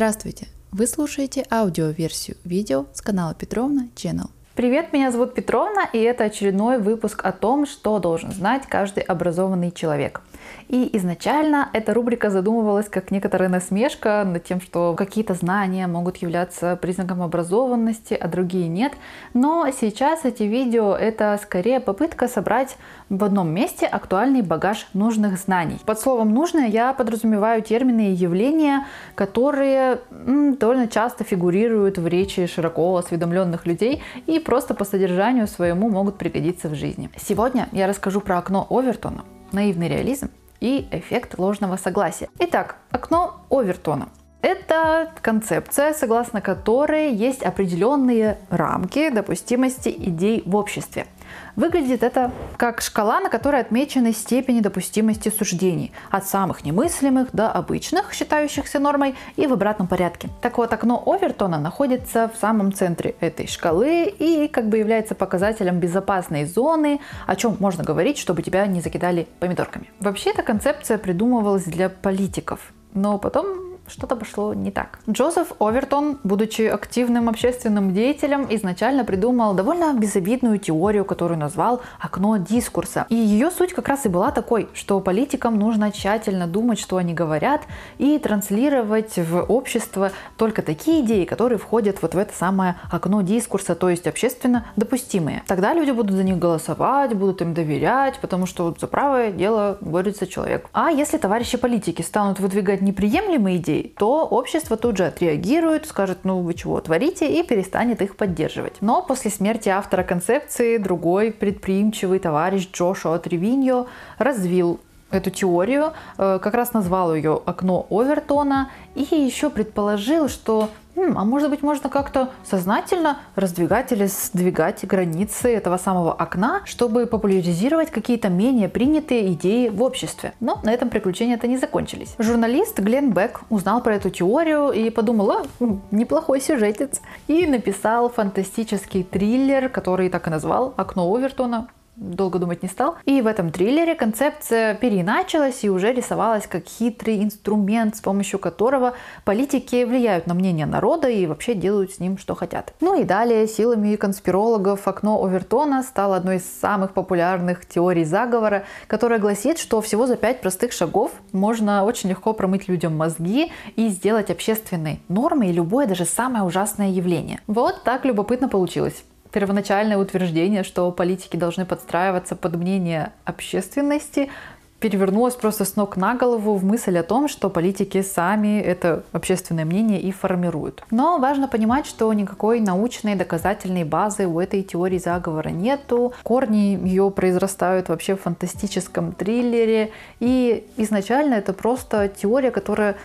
Здравствуйте! Вы слушаете аудиоверсию видео с канала Петровна Channel. Привет, меня зовут Петровна, и это очередной выпуск о том, что должен знать каждый образованный человек. И изначально эта рубрика задумывалась как некоторая насмешка над тем, что какие-то знания могут являться признаком образованности, а другие нет. Но сейчас эти видео это скорее попытка собрать в одном месте актуальный багаж нужных знаний. Под словом «нужное» я подразумеваю термины и явления, которые м, довольно часто фигурируют в речи широко осведомленных людей и просто по содержанию своему могут пригодиться в жизни. Сегодня я расскажу про окно Овертона, наивный реализм и эффект ложного согласия. Итак, окно Овертона. Это концепция, согласно которой есть определенные рамки допустимости идей в обществе. Выглядит это как шкала, на которой отмечены степени допустимости суждений, от самых немыслимых до обычных, считающихся нормой, и в обратном порядке. Так вот, окно Овертона находится в самом центре этой шкалы и как бы является показателем безопасной зоны, о чем можно говорить, чтобы тебя не закидали помидорками. Вообще, эта концепция придумывалась для политиков, но потом что-то пошло не так. Джозеф Овертон, будучи активным общественным деятелем, изначально придумал довольно безобидную теорию, которую назвал «окно дискурса». И ее суть как раз и была такой, что политикам нужно тщательно думать, что они говорят, и транслировать в общество только такие идеи, которые входят вот в это самое окно дискурса, то есть общественно допустимые. Тогда люди будут за них голосовать, будут им доверять, потому что за правое дело борется человек. А если товарищи политики станут выдвигать неприемлемые идеи, то общество тут же отреагирует, скажет, ну вы чего творите, и перестанет их поддерживать. Но после смерти автора концепции другой предприимчивый товарищ Джошуа Тревиньо развил эту теорию, э, как раз назвал ее «Окно Овертона» и еще предположил, что а может быть можно как-то сознательно раздвигать или сдвигать границы этого самого окна, чтобы популяризировать какие-то менее принятые идеи в обществе. Но на этом приключения это не закончились. Журналист Глен Бек узнал про эту теорию и подумал, а, неплохой сюжетец, и написал фантастический триллер, который так и назвал «Окно Овертона», долго думать не стал. И в этом триллере концепция переиначилась и уже рисовалась как хитрый инструмент, с помощью которого политики влияют на мнение народа и вообще делают с ним что хотят. Ну и далее силами конспирологов окно Овертона стало одной из самых популярных теорий заговора, которая гласит, что всего за пять простых шагов можно очень легко промыть людям мозги и сделать общественной нормой любое, даже самое ужасное явление. Вот так любопытно получилось первоначальное утверждение, что политики должны подстраиваться под мнение общественности, перевернулось просто с ног на голову в мысль о том, что политики сами это общественное мнение и формируют. Но важно понимать, что никакой научной доказательной базы у этой теории заговора нету. Корни ее произрастают вообще в фантастическом триллере. И изначально это просто теория, которая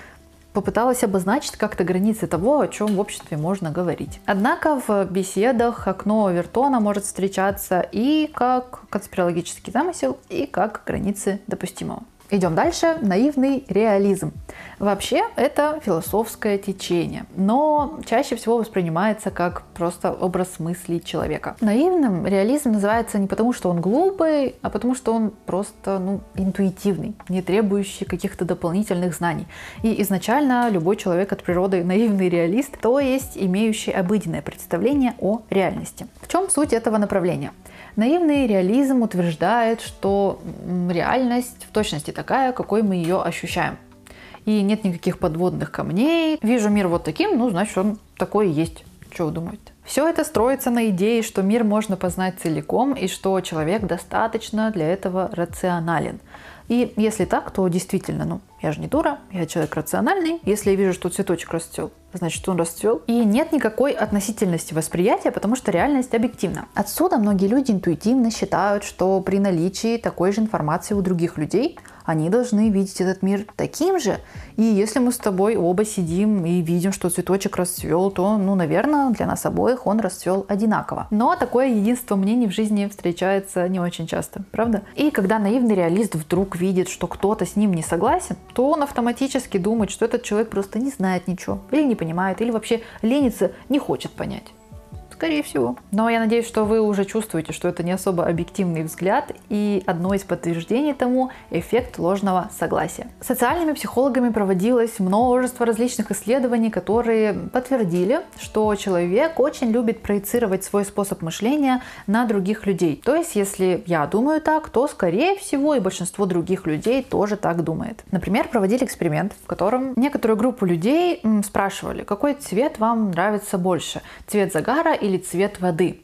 попыталась обозначить как-то границы того, о чем в обществе можно говорить. Однако в беседах окно Вертона может встречаться и как конспирологический замысел, и как границы допустимого. Идем дальше. Наивный реализм. Вообще это философское течение, но чаще всего воспринимается как просто образ мыслей человека. Наивным реализм называется не потому, что он глупый, а потому, что он просто ну, интуитивный, не требующий каких-то дополнительных знаний. И изначально любой человек от природы наивный реалист, то есть имеющий обыденное представление о реальности. Чем суть этого направления? Наивный реализм утверждает, что реальность в точности такая, какой мы ее ощущаем. И нет никаких подводных камней. Вижу мир вот таким, ну, значит, он такой и есть. Что вы думаете? Все это строится на идее, что мир можно познать целиком и что человек достаточно для этого рационален. И если так, то действительно, ну, я же не дура, я человек рациональный. Если я вижу, что цветочек расцвел, значит, он расцвел. И нет никакой относительности восприятия, потому что реальность объективна. Отсюда многие люди интуитивно считают, что при наличии такой же информации у других людей – они должны видеть этот мир таким же. И если мы с тобой оба сидим и видим, что цветочек расцвел, то, ну, наверное, для нас обоих он расцвел одинаково. Но такое единство мнений в жизни встречается не очень часто, правда? И когда наивный реалист вдруг видит, что кто-то с ним не согласен, то он автоматически думает, что этот человек просто не знает ничего, или не понимает, или вообще ленится, не хочет понять Скорее всего. Но я надеюсь, что вы уже чувствуете, что это не особо объективный взгляд, и одно из подтверждений тому – эффект ложного согласия. Социальными психологами проводилось множество различных исследований, которые подтвердили, что человек очень любит проецировать свой способ мышления на других людей. То есть, если я думаю так, то, скорее всего, и большинство других людей тоже так думает. Например, проводили эксперимент, в котором некоторую группу людей спрашивали, какой цвет вам нравится больше – цвет загара или цвет воды.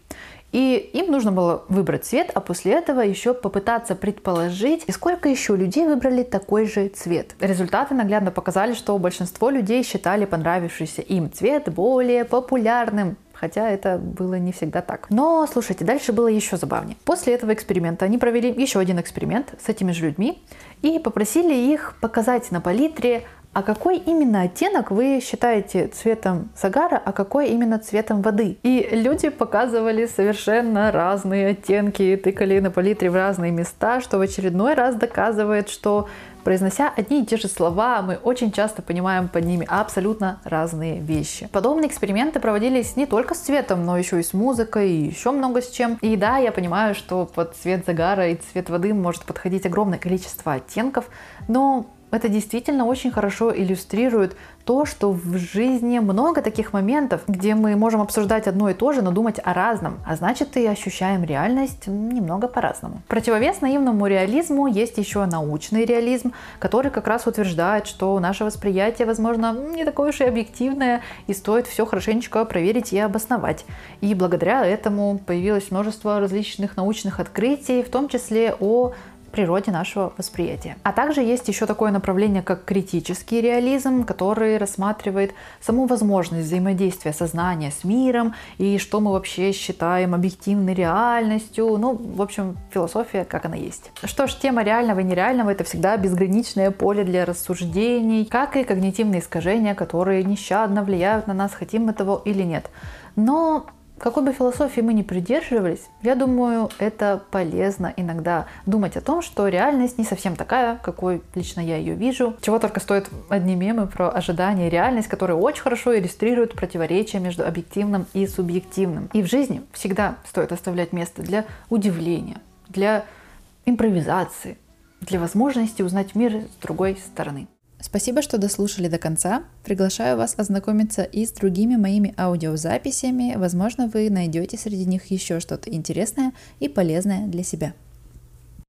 И им нужно было выбрать цвет, а после этого еще попытаться предположить, сколько еще людей выбрали такой же цвет. Результаты наглядно показали, что большинство людей считали понравившийся им цвет более популярным, хотя это было не всегда так. Но, слушайте, дальше было еще забавнее. После этого эксперимента они провели еще один эксперимент с этими же людьми и попросили их показать на палитре а какой именно оттенок вы считаете цветом загара, а какой именно цветом воды? И люди показывали совершенно разные оттенки, тыкали на палитре в разные места, что в очередной раз доказывает, что Произнося одни и те же слова, мы очень часто понимаем под ними абсолютно разные вещи. Подобные эксперименты проводились не только с цветом, но еще и с музыкой, и еще много с чем. И да, я понимаю, что под цвет загара и цвет воды может подходить огромное количество оттенков, но это действительно очень хорошо иллюстрирует то, что в жизни много таких моментов, где мы можем обсуждать одно и то же, но думать о разном, а значит и ощущаем реальность немного по-разному. Противовес наивному реализму есть еще научный реализм, который как раз утверждает, что наше восприятие, возможно, не такое уж и объективное, и стоит все хорошенечко проверить и обосновать. И благодаря этому появилось множество различных научных открытий, в том числе о природе нашего восприятия. А также есть еще такое направление, как критический реализм, который рассматривает саму возможность взаимодействия сознания с миром и что мы вообще считаем объективной реальностью. Ну, в общем, философия как она есть. Что ж, тема реального и нереального это всегда безграничное поле для рассуждений, как и когнитивные искажения, которые нещадно влияют на нас, хотим мы того или нет. Но какой бы философии мы ни придерживались, я думаю, это полезно иногда думать о том, что реальность не совсем такая, какой лично я ее вижу. Чего только стоят одни мемы про ожидание и реальность, которые очень хорошо иллюстрируют противоречия между объективным и субъективным. И в жизни всегда стоит оставлять место для удивления, для импровизации, для возможности узнать мир с другой стороны. Спасибо, что дослушали до конца. Приглашаю вас ознакомиться и с другими моими аудиозаписями. Возможно, вы найдете среди них еще что-то интересное и полезное для себя.